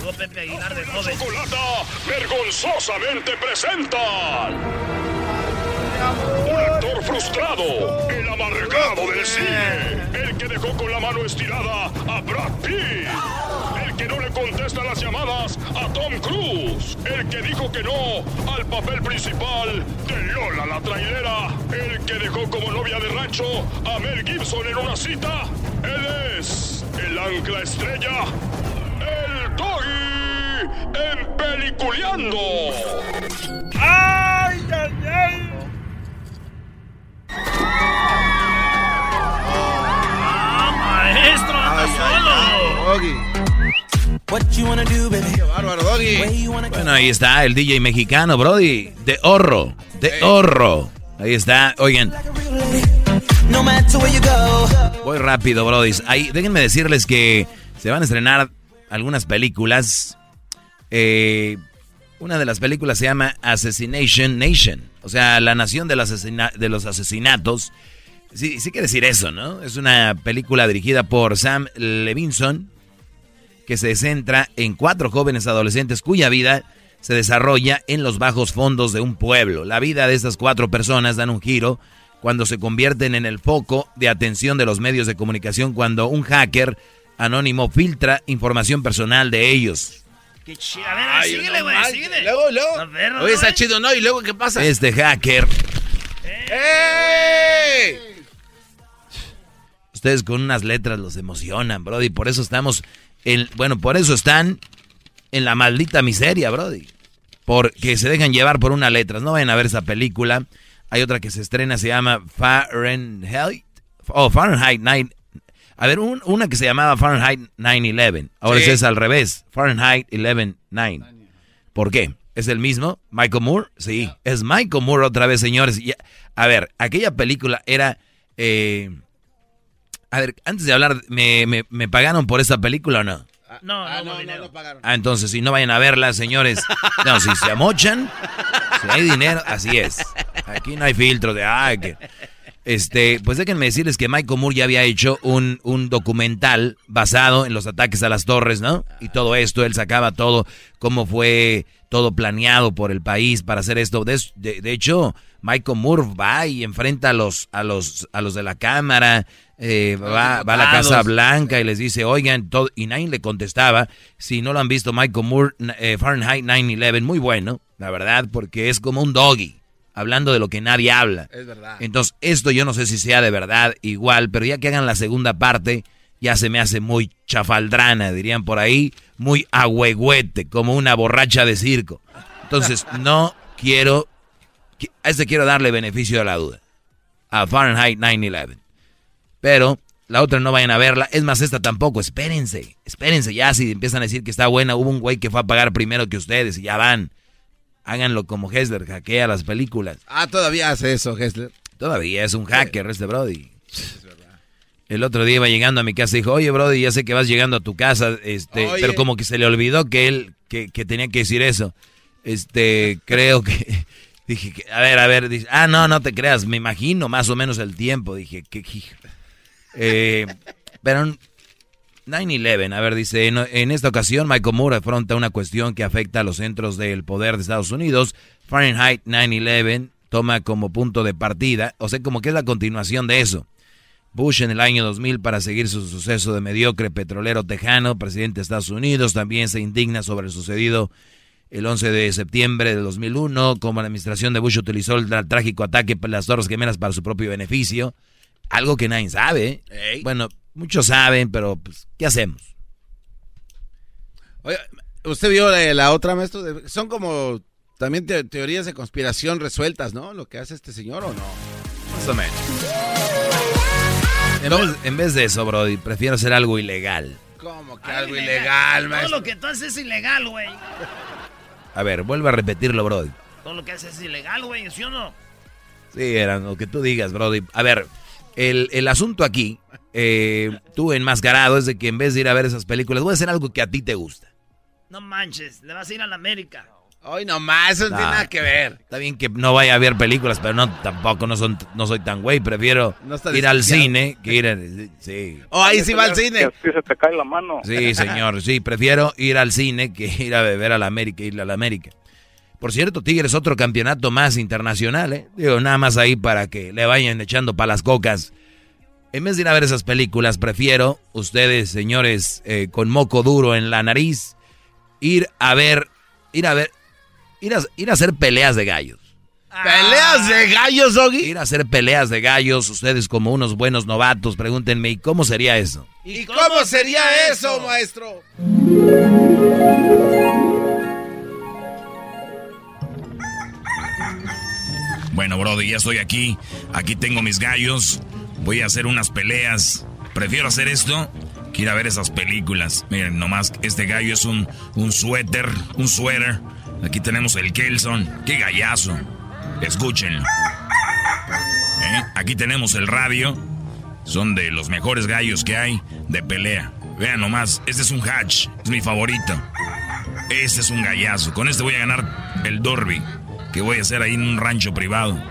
Llegó Pepe Aguilar de joven. Chocolata vergonzosamente presenta. Un actor frustrado, el amargado del cine, el que dejó con la mano estirada a Brad Pitt, el que no le contesta las llamadas a Tom Cruise, el que dijo que no al papel principal de Lola la trailera, el que dejó como novia de rancho a Mel Gibson en una cita. Él es el ancla estrella, el Doggy, en Peliculeando. ¡Ay, ay, ay! ¡Ah, maestro! ¡Anda solo! What you wanna do, baby? Qué bárbaro, Doggy. Bueno, ahí está el DJ mexicano, Brody. De horro. De horro. Ahí está. Oigan, No matter where you go. voy rápido, Brody. Ahí, déjenme decirles que se van a estrenar algunas películas. Eh, una de las películas se llama Assassination Nation. O sea, la nación de los, asesinatos. Sí, sí quiere decir eso, ¿no? Es una película dirigida por Sam Levinson que se centra en cuatro jóvenes adolescentes cuya vida se desarrolla en los bajos fondos de un pueblo. La vida de estas cuatro personas dan un giro cuando se convierten en el foco de atención de los medios de comunicación cuando un hacker anónimo filtra información personal de ellos. ¡Qué chido! A ver, Ay, síguele, no güey, síguele. Luego, luego. A ver, Oye, está chido, ¿no? ¿Y luego qué pasa? Este hacker, ¡Ey! ustedes con unas letras los emocionan, Brody, por eso estamos en, bueno, por eso están en la maldita miseria, Brody. Porque se dejan llevar por unas letras. No vayan a ver esa película. Hay otra que se estrena, se llama Fahrenheit. Oh, Fahrenheit 9. A ver, un- una que se llamaba Fahrenheit 9-11. Ahora Sí. es al revés. Fahrenheit 11-9. ¿Por qué? ¿Es el mismo? ¿Michael Moore? Sí, es Michael Moore otra vez, señores. Y, a ver, aquella película era... eh, a ver, antes de hablar, ¿me, me, me pagaron por esa película o no? No, Ah, no, no, no, no pagaron. Ah, entonces, si no vayan a verla, señores. No, si se amochan, si hay dinero, así es. Aquí no hay filtro de, ay, que... Este, pues déjenme decirles que Michael Moore ya había hecho un, un documental basado en los ataques a las torres, ¿no? Y todo esto, él sacaba todo, cómo fue todo planeado por el país para hacer esto. De, de- de hecho, Michael Moore va y enfrenta a los, a los, a los de la cámara, eh, va, va a la Casa. Blanca y les dice, oigan, todo, y nadie le contestaba. Si no lo han visto, Michael Moore, eh, Fahrenheit 9-11, muy bueno, la verdad, porque es como un doggy, hablando de lo que nadie habla. Es verdad. Entonces, esto yo no sé si sea de verdad igual, pero ya que hagan la segunda parte, ya se me hace muy chafaldrana, dirían por ahí, muy agüegüete, como una borracha de circo. Entonces, no quiero, qui- a este quiero darle beneficio de la duda, a Fahrenheit 9-11. Pero la otra no vayan a verla, es más, esta tampoco, espérense, espérense ya, si empiezan a decir que está buena, hubo un güey que fue a pagar primero que ustedes y ya van. Háganlo como Hessler, hackea las películas. Ah, todavía hace eso, Hessler. Todavía es un hacker este Brody. El otro día iba llegando a mi casa y dijo, oye Brody, ya sé que vas llegando a tu casa, este, Oye. pero como que se le olvidó que él, que, que tenía que decir eso. Este, creo que, dije, que- a ver, a ver, dice, ah, no, no te creas, me imagino más o menos el tiempo, dije, que, eh, pero 9-11, a ver, dice, en, esta ocasión Michael Moore afronta una cuestión que afecta a los centros del poder de Estados Unidos. Fahrenheit 9-11 toma como punto de partida, o sea, como que es la continuación de eso. Bush en el año 2000 para seguir su suceso de mediocre petrolero tejano, presidente de Estados Unidos, también se indigna sobre el sucedido el 11 de septiembre de 2001, como la administración de Bush utilizó el trágico ataque por las Torres Gemelas para su propio beneficio, algo que nadie sabe. ¿eh? Bueno, muchos saben, pero pues, ¿qué hacemos? Oye, ¿usted vio la, la otra, maestro? Son como también te- teorías de conspiración resueltas, ¿no? Lo que hace este señor o no. Más o menos. En, vez, en vez de eso, Brody, prefiero hacer algo ilegal. Como que algo ilegal, Todo maestro. lo que tú haces es ilegal, güey. A ver, vuelve a repetirlo, Brody. Todo lo que haces es ilegal, güey, ¿sí o no? Sí, era lo que tú digas, Brody. A ver, el, el asunto aquí, eh, tú enmascarado, es de que en vez de ir a ver esas películas, voy a hacer algo que a ti te gusta. No manches, le vas a ir a la América. Hoy nomás, eso no tiene Nah. nada que ver. Está bien que no vaya a ver películas, pero no tampoco no son no soy tan güey, prefiero No ir al cine que ir al sí. Oh, ahí sí va al Que cine. así se te cae la mano. Sí, señor, sí, prefiero ir al cine que ir a beber a la América, ir a la América. Por cierto, Tigres otro campeonato más internacional, ¿eh? Digo, nada más ahí para que le vayan echando para las cocas. En vez de ir a ver esas películas, prefiero, ustedes, señores, eh, con moco duro en la nariz, ir a ver, ir a ver, ir a, ir a hacer peleas de gallos. ¿Peleas de gallos, Doggy? Ir a hacer peleas de gallos, ustedes como unos buenos novatos, pregúntenme, ¿y cómo sería eso? ¿Y cómo sería eso, maestro? Bueno, Brody, ya estoy aquí. Aquí tengo mis gallos. Voy a hacer unas peleas. Prefiero hacer esto que ir a ver esas películas. Miren, nomás este gallo es un, un suéter, un suéter. Aquí tenemos el Kelson. ¡Qué gallazo! Escúchenlo. ¿Eh? Aquí tenemos el radio. Son de los mejores gallos que hay de pelea. Vean nomás, este es un hatch. Es mi favorito. Este es un gallazo. Con este voy a ganar el Derby. Que voy a hacer ahí en un rancho privado.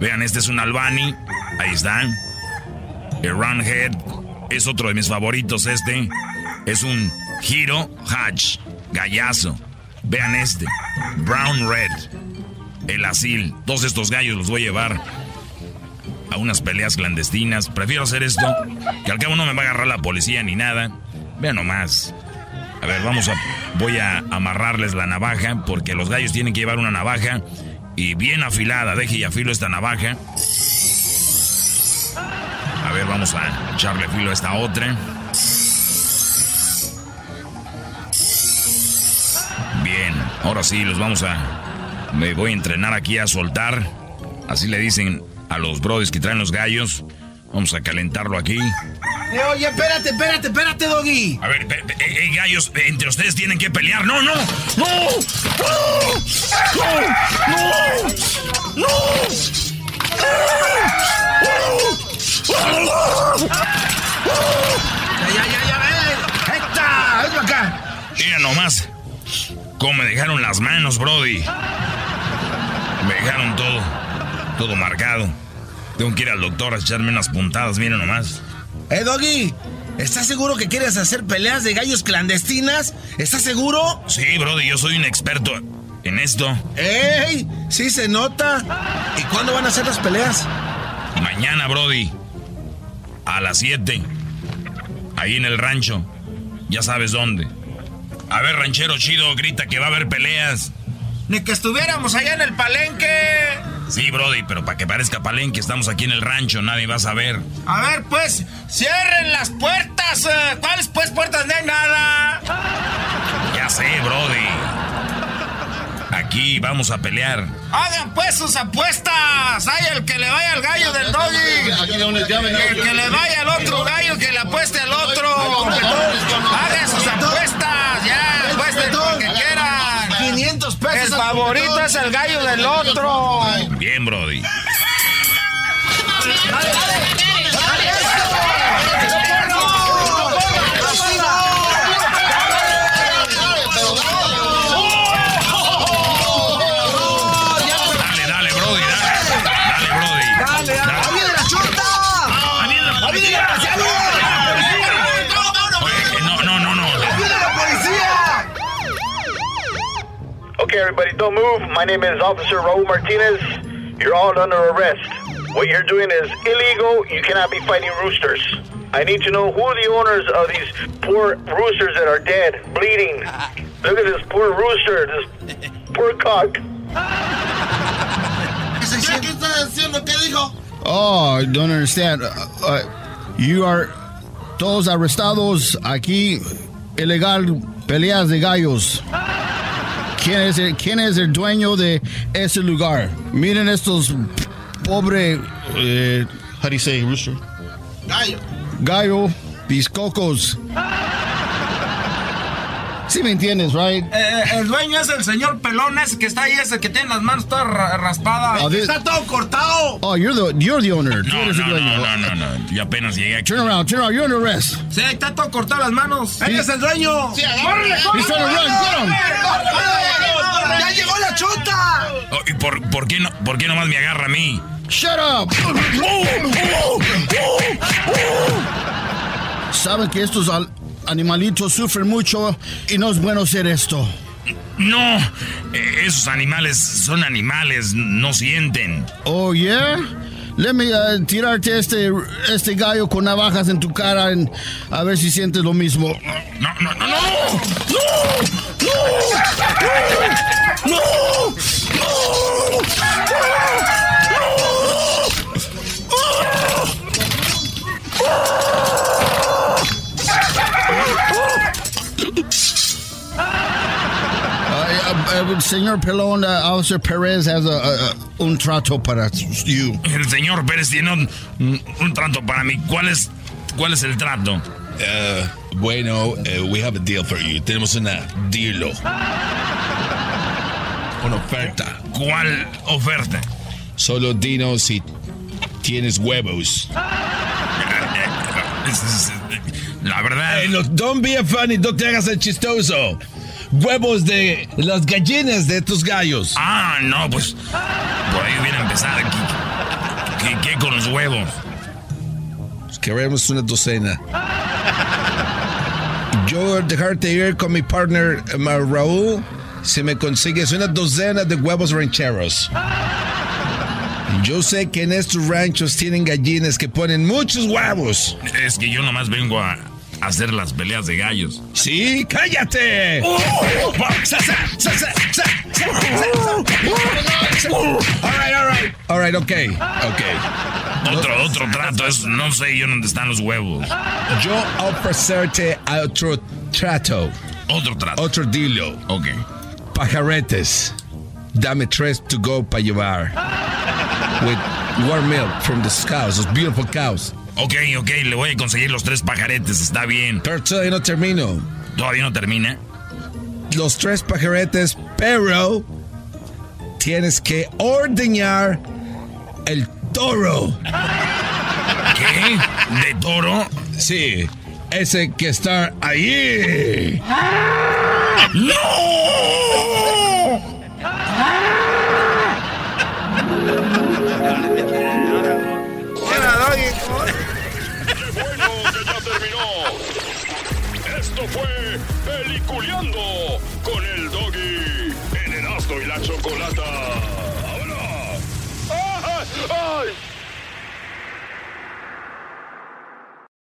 Vean, este es un Albani. Ahí están. El Runhead. Es otro de mis favoritos este. Es un Hiro Hatch. Gallazo. Vean este. Brown Red. El Asil. Todos estos gallos los voy a llevar a unas peleas clandestinas. Prefiero hacer esto. Que al cabo no me va a agarrar la policía ni nada. Vean nomás. A ver, vamos a. Voy a amarrarles la navaja porque los gallos tienen que llevar una navaja y bien afilada. Deje y afilo esta navaja. A ver, vamos a echarle filo a esta otra. Bien, ahora sí, los vamos a. Me voy a entrenar aquí a soltar. Así le dicen a los brodis que traen los gallos. Vamos a calentarlo aquí. Eh, oye, espérate, espérate, espérate, Doggy. A ver, eh, eh, gallos, eh, entre ustedes tienen que pelear. No, no, no, no, no, no. Ya, cómo me dejaron las manos, Brody. Me dejaron todo, todo marcado. Tengo que ir al doctor a echarme unas puntadas, miren nomás. Eh, Doggy, ¿estás seguro que quieres hacer peleas de gallos clandestinas? ¿Estás seguro? Sí, Brody, yo soy un experto en esto. ¡Ey! Sí se nota. ¿Y cuándo van a hacer las peleas? Mañana, Brody. A las 7. Ahí en el rancho. Ya sabes dónde. A ver, ranchero chido, grita que va a haber peleas. Ni que estuviéramos allá en el palenque. Sí, Brody, pero para que parezca palenque, estamos aquí en el rancho, nadie va a saber. A ver, pues, cierren las puertas. eh. ¿Cuáles, Aquí vamos a pelear. Hagan, pues, sus apuestas. Hay el que le vaya al gallo del Doggy. El que le vaya al otro gallo, que le apueste al otro. Hagan sus apuestas. Ya, apuesten lo que quieran. 500 pesos. El favorito es el gallo del otro. Bien, Brody. Dale, Okay, everybody, don't move. My name is Officer Raul Martinez. You're all under arrest. What you're doing is illegal. You cannot be fighting roosters. I need to know who are the owners of these poor roosters that are dead, bleeding. Look at this poor rooster, this poor cock. ¿Qué está diciendo? ¿Qué dijo? Oh, I don't understand. Uh, uh, you are todos arrestados aquí, ilegal, peleas de gallos. ¿Quién es, el, ¿Quién es el dueño de ese lugar? Miren estos pobre, eh, how do you say rooster? Gallo. Gallo, these cocos. Sí me entiendes, right? Eh, el dueño es el señor pelón ese que está ahí, ese que tiene las manos todas ra- raspadas. Oh, this- está todo cortado. Oh, you're the you're the owner. No, no, dueño. no, no, no, no. Yo apenas llegué aquí. Turn around, turn around. You're under arrest. Sí, ahí está todo cortado las manos. Él es el dueño. Sí, He's trying to run. Get him. ¡Ya llegó la chota! Oh, ¿Y por, por, qué no, por qué nomás me agarra a mí? ¡Shut up! Saben que estos animalitos sufren mucho y no es bueno hacer esto. No, eh, esos animales son animales, no sienten. Oh, yeah? Let me uh, tirarte este, este gallo con navajas en tu cara a ver si sientes lo mismo. No, no, no, no. No. No. No. El señor Pelón, uh, Officer Pérez has a, un trato para you. El señor Pérez tiene un, un, trato para mí. ¿Cuál es, cuál es el trato? Uh, bueno, uh, we have a deal for you. Tenemos una deal. Una oferta. ¿Cuál oferta? Solo dinos si tienes huevos. La verdad. Hey, look, don't be a funny, no te hagas el chistoso huevos de las gallinas de tus gallos. Ah, no, pues por ahí hubiera empezado aquí. ¿Qué, qué con los huevos? Pues queremos una docena. Yo dejarte ir con mi partner Raúl si me consigues una docena de huevos rancheros. Yo sé que en estos ranchos tienen gallinas que ponen muchos huevos. Es que yo nomás vengo a, hacer las peleas de gallos. Sí, cállate. all right, all right. All right, okay. Okay. Otro, otro trato, es, no sé yo dónde están los huevos. Yo ofrecerte otro trato. Otro trato. Otro dilo. Ok. Pajaretes. Dame tres to go para llevar. With warm milk from the cows, those beautiful cows. Ok, ok, le voy a conseguir los tres pajaretes, está bien. Pero todavía no termino. ¿Todavía no termina? Los tres pajaretes, pero tienes que ordeñar el toro. ¿Qué? ¿De toro? Sí, ese que está ahí. ¡No! Fue Peliculeando con el Doggy en el Erasmo y la Chocolata. ¡Ay! ¡Ay!